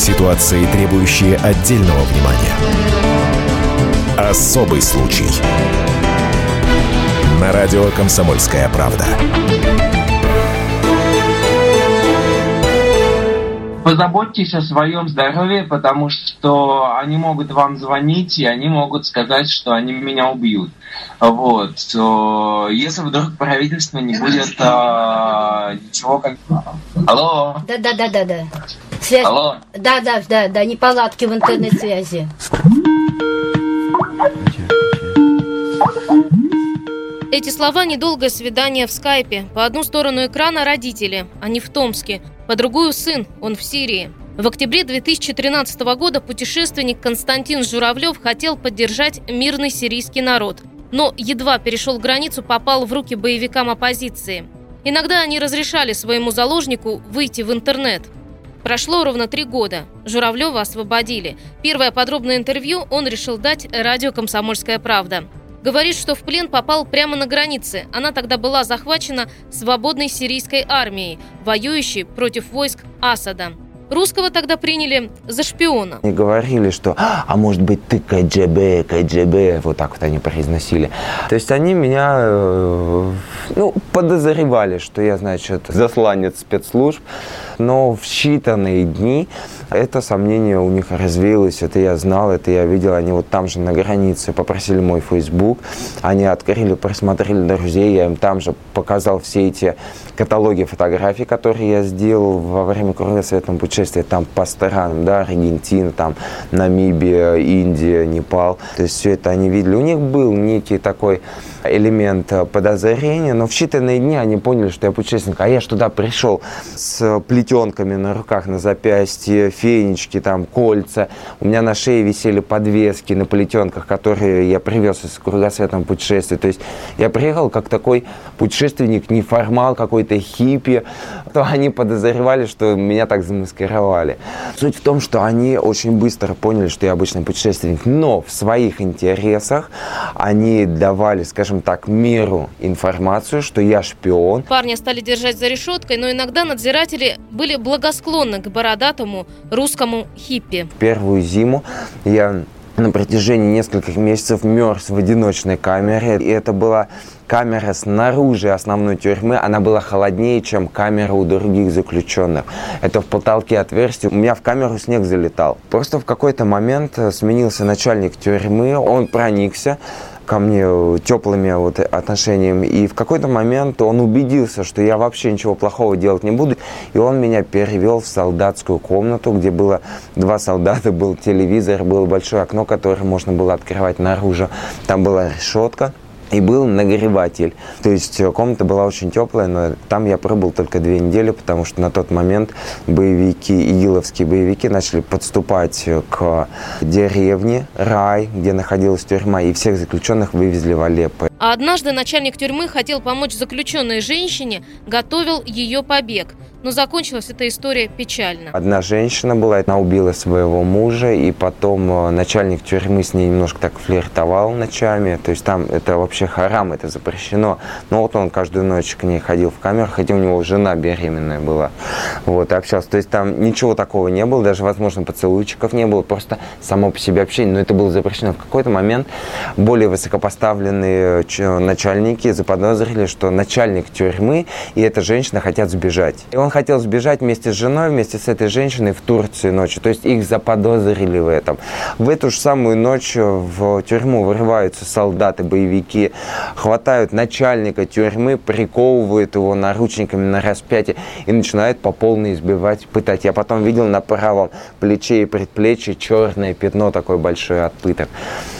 Ситуации, требующие отдельного внимания. Особый случай. На радио «Комсомольская правда». Позаботьтесь о своем здоровье, потому что они могут вам звонить, и они могут сказать, что они меня убьют. Вот. Если вдруг правительство не будет а, ничего как... Алло? Да, да, да, да, да. Связь... Алло? Да, да, да, да, неполадки в интернет-связи. Эти слова – недолгое свидание в скайпе. По одну сторону экрана родители, они в Томске. По другую – сын, он в Сирии. В октябре 2013 года путешественник Константин Журавлев хотел поддержать мирный сирийский народ. Но едва перешел границу, попал в руки боевикам оппозиции. Иногда они разрешали своему заложнику выйти в интернет. Прошло ровно три года. Журавлева освободили. Первое подробное интервью он решил дать радио «Комсомольская правда». Говорит, что в плен попал прямо на границе. Она тогда была захвачена свободной сирийской армией, воюющей против войск Асада. Русского тогда приняли за шпиона. Они говорили, что «а может быть ты КГБ, КГБ», вот так вот они произносили. То есть они меня э, ну, подозревали, что я, значит, засланец спецслужб, но в считанные дни это сомнение у них развеялось, это я знал, это я видел. Они вот там же на границе попросили мой Facebook, они открыли, просмотрели друзей, я им там же показал все эти каталоги фотографий, которые я сделал во время кругосветного путешествия там по странам, да, Аргентина, там Намибия, Индия, Непал. То есть все это они видели. У них был некий такой элемент подозрения, но в считанные дни они поняли, что я путешественник. А я же туда пришел с плетенками на руках, на запястье, фенечки, там, кольца. У меня на шее висели подвески на плетенках, которые я привез из кругосветного путешествия. То есть я приехал как такой путешественник, неформал, какой-то хиппи. То они подозревали, что меня так замаскировали. Суть в том, что они очень быстро поняли, что я обычный путешественник, но в своих интересах они давали, скажем так, миру информацию, что я шпион. Парня стали держать за решеткой, но иногда надзиратели были благосклонны к бородатому русскому хиппи. Первую зиму я на протяжении нескольких месяцев мерз в одиночной камере. И это была камера снаружи основной тюрьмы, она была холоднее, чем камера у других заключенных. Это в потолке отверстие. У меня в камеру снег залетал. Просто в какой-то момент э, сменился начальник тюрьмы, он проникся ко мне теплыми вот отношениями. И в какой-то момент он убедился, что я вообще ничего плохого делать не буду. И он меня перевел в солдатскую комнату, где было два солдата, был телевизор, было большое окно, которое можно было открывать наружу. Там была решетка и был нагреватель. То есть э, комната была очень теплая, но там я пробыл только две недели, потому что на тот момент боевики, игиловские боевики начали подступать к деревне Рай, где находилась тюрьма, и всех заключенных вывезли в Алеппо. А однажды начальник тюрьмы хотел помочь заключенной женщине, готовил ее побег – но закончилась эта история печально. Одна женщина была, она убила своего мужа, и потом э, начальник тюрьмы с ней немножко так флиртовал ночами. То есть там это вообще харам, это запрещено. Но вот он каждую ночь к ней ходил в камеру, хотя у него жена беременная была. Вот, и общался. То есть там ничего такого не было, даже, возможно, поцелуйчиков не было, просто само по себе общение. Но это было запрещено. В какой-то момент более высокопоставленные э, начальники заподозрили, что начальник тюрьмы и эта женщина хотят сбежать. И он хотел сбежать вместе с женой, вместе с этой женщиной в Турцию ночью. То есть их заподозрили в этом. В эту же самую ночь в тюрьму вырываются солдаты, боевики, хватают начальника тюрьмы, приковывают его наручниками на распятие и начинают по полной избивать, пытать. Я потом видел на правом плече и предплечье черное пятно такое большое от пыток.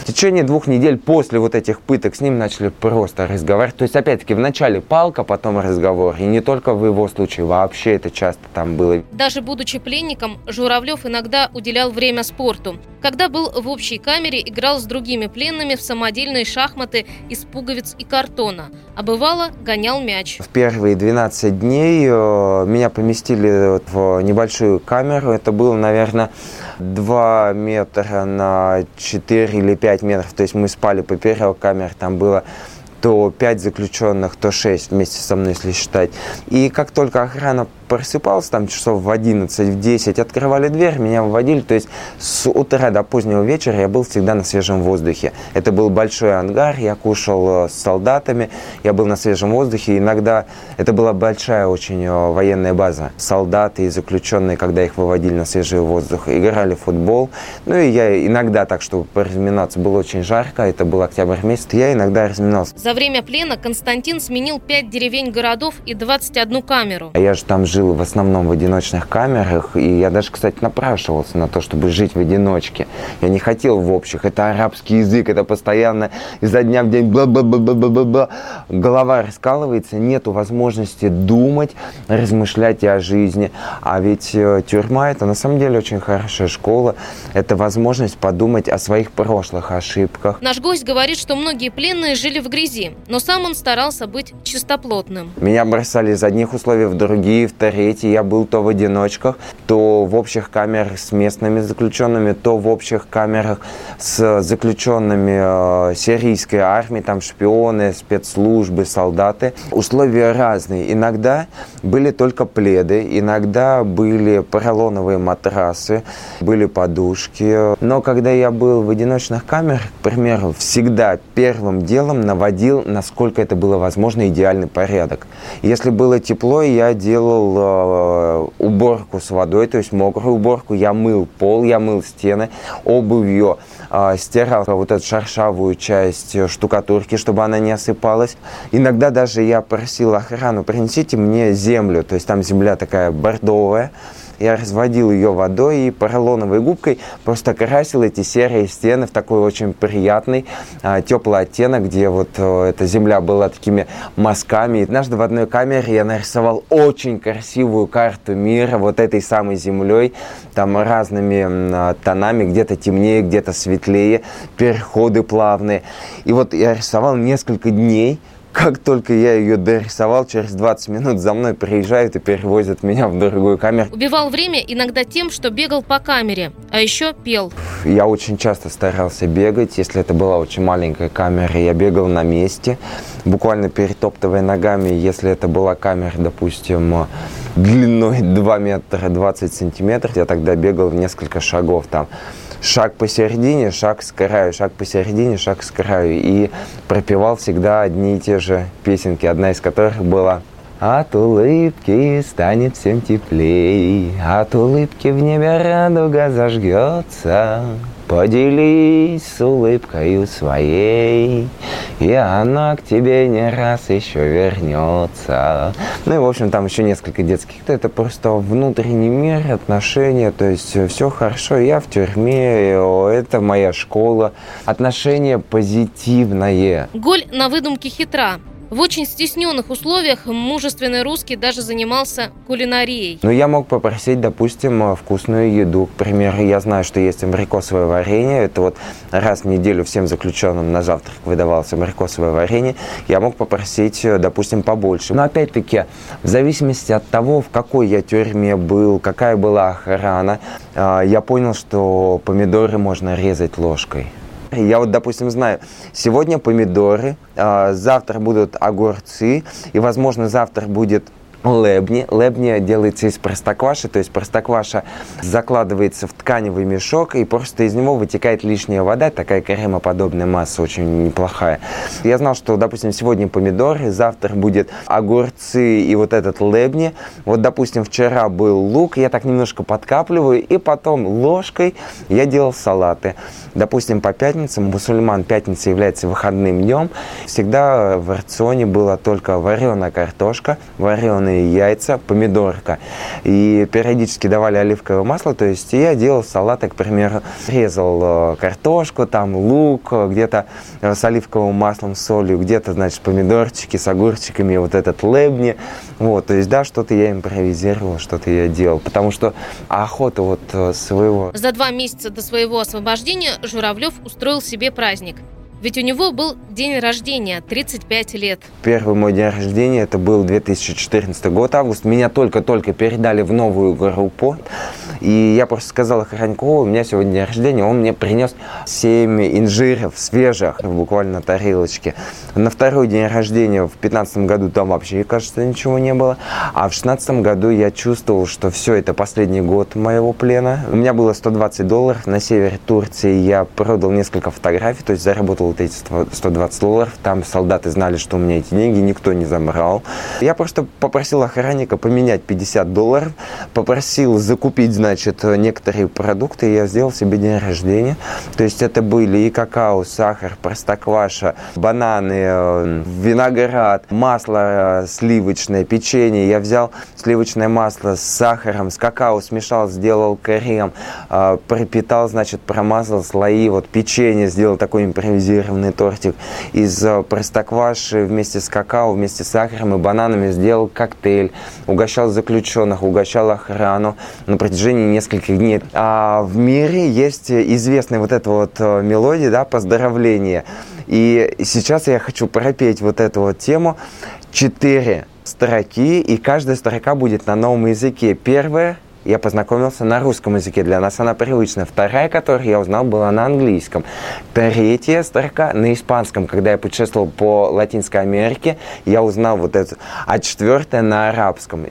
В течение двух недель после вот этих пыток с ним начали просто разговаривать. То есть, опять-таки, вначале палка, потом разговор. И не только в его случае, вообще вообще это часто там было. Даже будучи пленником, Журавлев иногда уделял время спорту. Когда был в общей камере, играл с другими пленными в самодельные шахматы из пуговиц и картона. А бывало, гонял мяч. В первые 12 дней э, меня поместили в небольшую камеру. Это было, наверное, 2 метра на 4 или 5 метров. То есть мы спали поперек камеры. Там было то 5 заключенных, то 6 вместе со мной, если считать. И как только охрана просыпался там часов в 11, в 10, открывали дверь, меня выводили. То есть с утра до позднего вечера я был всегда на свежем воздухе. Это был большой ангар, я кушал э, с солдатами, я был на свежем воздухе. Иногда это была большая очень э, военная база. Солдаты и заключенные, когда их выводили на свежий воздух, играли в футбол. Ну и я иногда так, чтобы поразминаться, было очень жарко, это был октябрь месяц, я иногда разминался. За время плена Константин сменил 5 деревень городов и 21 камеру. А Я же там жил в основном в одиночных камерах, и я даже, кстати, напрашивался на то, чтобы жить в одиночке. Я не хотел в общих. Это арабский язык, это постоянно изо дня в день бла-бла-бла-бла-бла-бла. Голова раскалывается, нету возможности думать, размышлять о жизни. А ведь э, тюрьма это на самом деле очень хорошая школа. Это возможность подумать о своих прошлых ошибках. Наш гость говорит, что многие пленные жили в грязи, но сам он старался быть чистоплотным. Меня бросали из одних условий в другие, в третьи. Я был то в одиночках, то в общих камерах с местными заключенными, то в общих камерах с заключенными э, сирийской армии, там шпионы, спецслужбы, солдаты. Условия разные. Иногда были только пледы, иногда были поролоновые матрасы, были подушки. Но когда я был в одиночных камерах, к примеру, всегда первым делом наводил, насколько это было возможно, идеальный порядок. Если было тепло, я делал э, уборку с водой, то есть мокрую уборку. Я мыл пол, я мыл стены, обувью, э, стирал вот эту шершавую часть штукатурки, чтобы она не осыпалась. Иногда даже я просил охрану, принесите мне землю, то есть там земля такая бордовая. Я разводил ее водой и поролоновой губкой просто красил эти серые стены в такой очень приятный а, теплый оттенок, где вот а, эта земля была такими мазками. И однажды в одной камере я нарисовал очень красивую карту мира вот этой самой землей, там разными а, тонами, где-то темнее, где-то светлее, переходы плавные. И вот я рисовал несколько дней, как только я ее дорисовал, через 20 минут за мной приезжают и перевозят меня в другую камеру. Убивал время иногда тем, что бегал по камере, а еще пел. Я очень часто старался бегать. Если это была очень маленькая камера, я бегал на месте, буквально перетоптывая ногами. Если это была камера, допустим, длиной 2 метра 20 сантиметров, я тогда бегал в несколько шагов там шаг посередине, шаг с краю, шаг посередине, шаг с краю. И пропевал всегда одни и те же песенки, одна из которых была от улыбки станет всем теплей, От улыбки в небе радуга зажгется. Поделись с улыбкою своей, И она к тебе не раз еще вернется. Ну и, в общем, там еще несколько детских. Это просто внутренний мир, отношения, то есть все хорошо. Я в тюрьме, это моя школа. Отношения позитивное. Голь на выдумке хитра. В очень стесненных условиях мужественный русский даже занимался кулинарией. Ну, я мог попросить, допустим, вкусную еду. К примеру, я знаю, что есть абрикосовое варенье. Это вот раз в неделю всем заключенным на завтрак выдавалось абрикосовое варенье. Я мог попросить, допустим, побольше. Но опять-таки, в зависимости от того, в какой я тюрьме был, какая была охрана, а, я понял, что помидоры можно резать ложкой. Я вот, допустим, знаю, сегодня помидоры, а, завтра будут огурцы, и, возможно, завтра будет лебни. Лебни делается из простокваши, то есть простокваша закладывается в тканевый мешок, и просто из него вытекает лишняя вода, такая кремоподобная масса, очень неплохая. Я знал, что, допустим, сегодня помидоры, завтра будет огурцы и вот этот лебни. Вот, допустим, вчера был лук, я так немножко подкапливаю, и потом ложкой я делал салаты. Допустим, по пятницам, мусульман пятница является выходным днем, всегда в рационе была только вареная картошка, вареные яйца, помидорка. И периодически давали оливковое масло, то есть я делал салаты, к примеру, резал э, картошку, там лук, где-то э, с оливковым маслом, солью, где-то, значит, помидорчики с огурчиками, вот этот лебни. Вот, то есть, да, что-то я импровизировал, что-то я делал, потому что охота вот э, своего... За два месяца до своего освобождения Журавлев устроил себе праздник. Ведь у него был день рождения, 35 лет. Первый мой день рождения, это был 2014 год, август. Меня только-только передали в новую группу. И я просто сказал охраннику, у меня сегодня день рождения, он мне принес 7 инжиров свежих, буквально на тарелочке. На второй день рождения в 15 году там вообще, кажется, ничего не было. А в 16 году я чувствовал, что все, это последний год моего плена. У меня было 120 долларов. На севере Турции я продал несколько фотографий, то есть заработал вот эти 120 долларов. Там солдаты знали, что у меня эти деньги, никто не замрал. Я просто попросил охранника поменять 50 долларов, попросил закупить, значит, некоторые продукты, я сделал себе день рождения. То есть это были и какао, сахар, простокваша, бананы, э, виноград, масло э, сливочное, печенье. Я взял сливочное масло с сахаром, с какао смешал, сделал крем, э, пропитал, значит, промазал слои, вот печенье, сделал такой импровизированный тортик из простокваши вместе с какао, вместе с сахаром и бананами сделал коктейль, угощал заключенных, угощал охрану на протяжении нескольких дней. А в мире есть известная вот эта вот мелодия, да, поздравления. И сейчас я хочу пропеть вот эту вот тему. Четыре строки, и каждая строка будет на новом языке. Первая я познакомился на русском языке, для нас она привычная. Вторая, которую я узнал, была на английском. Третья строка на испанском. Когда я путешествовал по Латинской Америке, я узнал вот эту. А четвертая на арабском.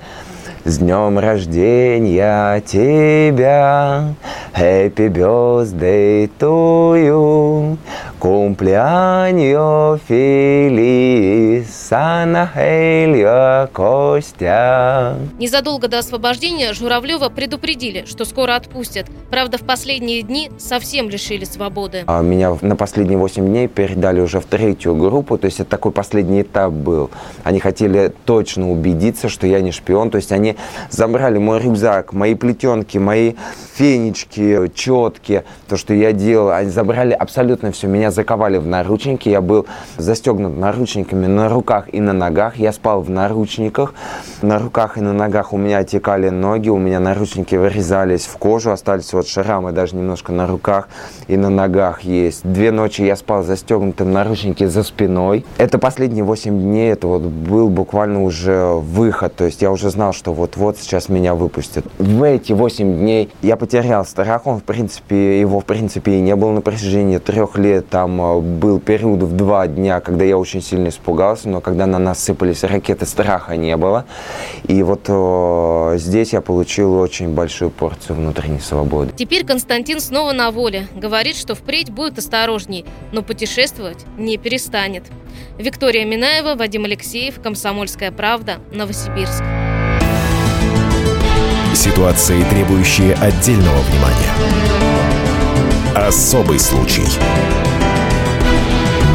С днем рождения тебя, Happy birthday to you, Cumpleaños feliz, Sana Хелья Костя. Незадолго до освобождения Журавлева предупредили, что скоро отпустят. Правда, в последние дни совсем лишили свободы. А меня на последние 8 дней передали уже в третью группу, то есть это такой последний этап был. Они хотели точно убедиться, что я не шпион, то есть они забрали мой рюкзак, мои плетенки, мои фенечки, четки, то, что я делал, они забрали абсолютно все. Меня заковали в наручники, я был застегнут наручниками на руках и на ногах, я спал в наручниках, на руках и на ногах у меня текали ноги, у меня наручники вырезались в кожу, остались вот шрамы даже немножко на руках и на ногах есть. Две ночи я спал застегнутым наручники за спиной. Это последние 8 дней, это вот был буквально уже выход, то есть я уже знал, что вот-вот сейчас меня выпустят. В эти 8 дней я потерял страх, он в принципе, его в принципе и не было на протяжении трех лет, там э, был период в два дня, когда я очень сильно испугался, но когда на нас сыпались ракеты, страха не было. И вот о, здесь я получил очень большую порцию внутренней свободы. Теперь Константин снова на воле. Говорит, что впредь будет осторожней, но путешествовать не перестанет. Виктория Минаева, Вадим Алексеев, Комсомольская правда, Новосибирск. Ситуации, требующие отдельного внимания. Особый случай.